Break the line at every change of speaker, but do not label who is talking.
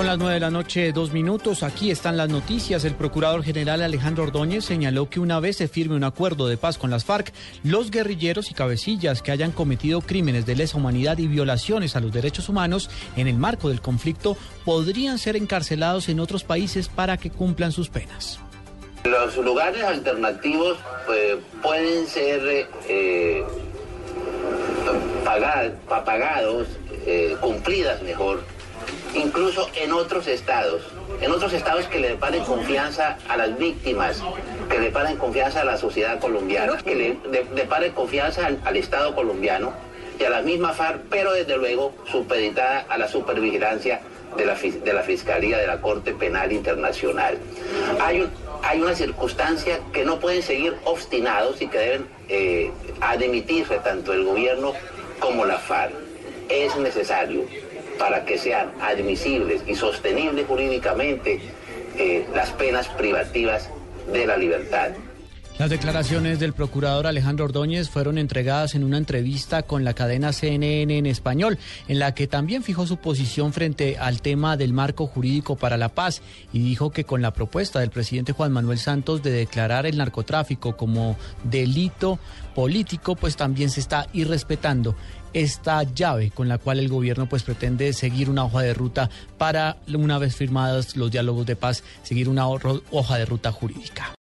Son las nueve de la noche, dos minutos. Aquí están las noticias. El procurador general Alejandro Ordóñez señaló que una vez se firme un acuerdo de paz con las FARC, los guerrilleros y cabecillas que hayan cometido crímenes de lesa humanidad y violaciones a los derechos humanos en el marco del conflicto podrían ser encarcelados en otros países para que cumplan sus penas.
Los lugares alternativos pues, pueden ser eh, pagados, eh, cumplidas mejor incluso en otros estados, en otros estados que le paren confianza a las víctimas, que le paren confianza a la sociedad colombiana, que le, paren confianza al, Estado colombiano y a la misma FARC, pero desde luego supeditada a la supervigilancia de la, Fiscalía de la Corte Penal Internacional. Hay, hay una circunstancia que no pueden seguir obstinados y que deben eh, admitirse tanto el gobierno como la FARC. Es necesario para que sean admisibles y sostenibles jurídicamente eh, las penas privativas de la libertad.
Las declaraciones del procurador Alejandro Ordóñez fueron entregadas en una entrevista con la cadena CNN en español, en la que también fijó su posición frente al tema del marco jurídico para la paz y dijo que con la propuesta del presidente Juan Manuel Santos de declarar el narcotráfico como delito político, pues también se está irrespetando esta llave con la cual el gobierno pues pretende seguir una hoja de ruta para una vez firmados los diálogos de paz, seguir una hoja de ruta jurídica.